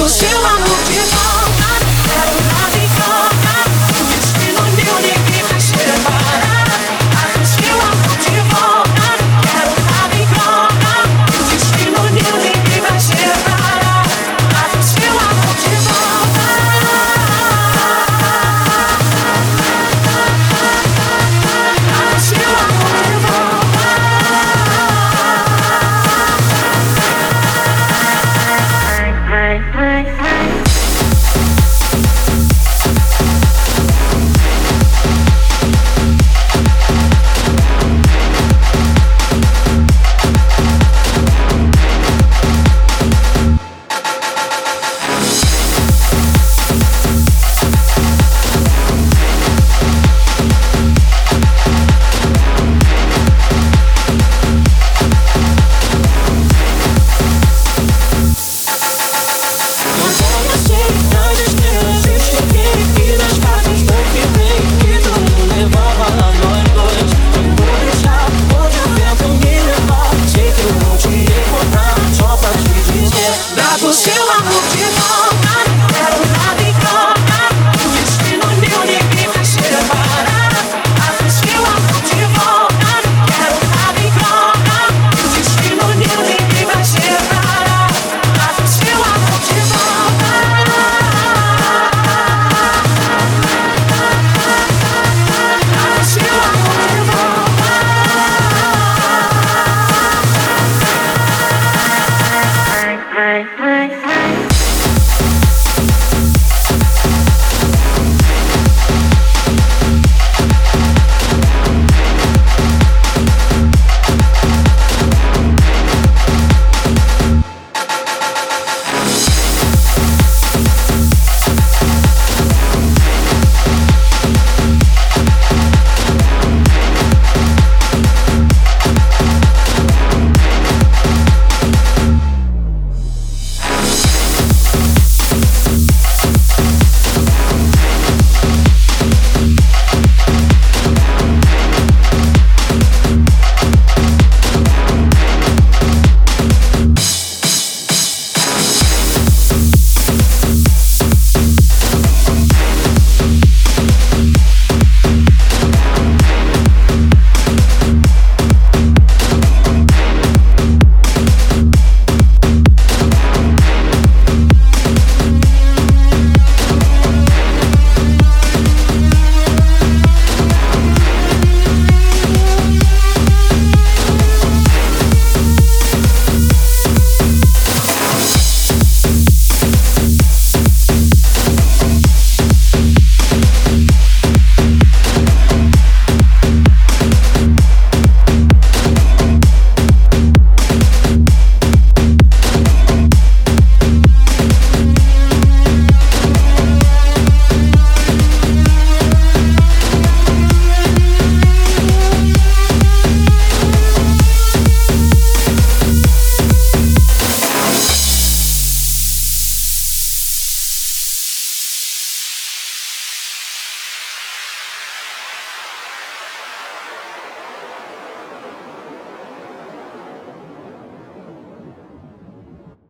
O seu amor de volta.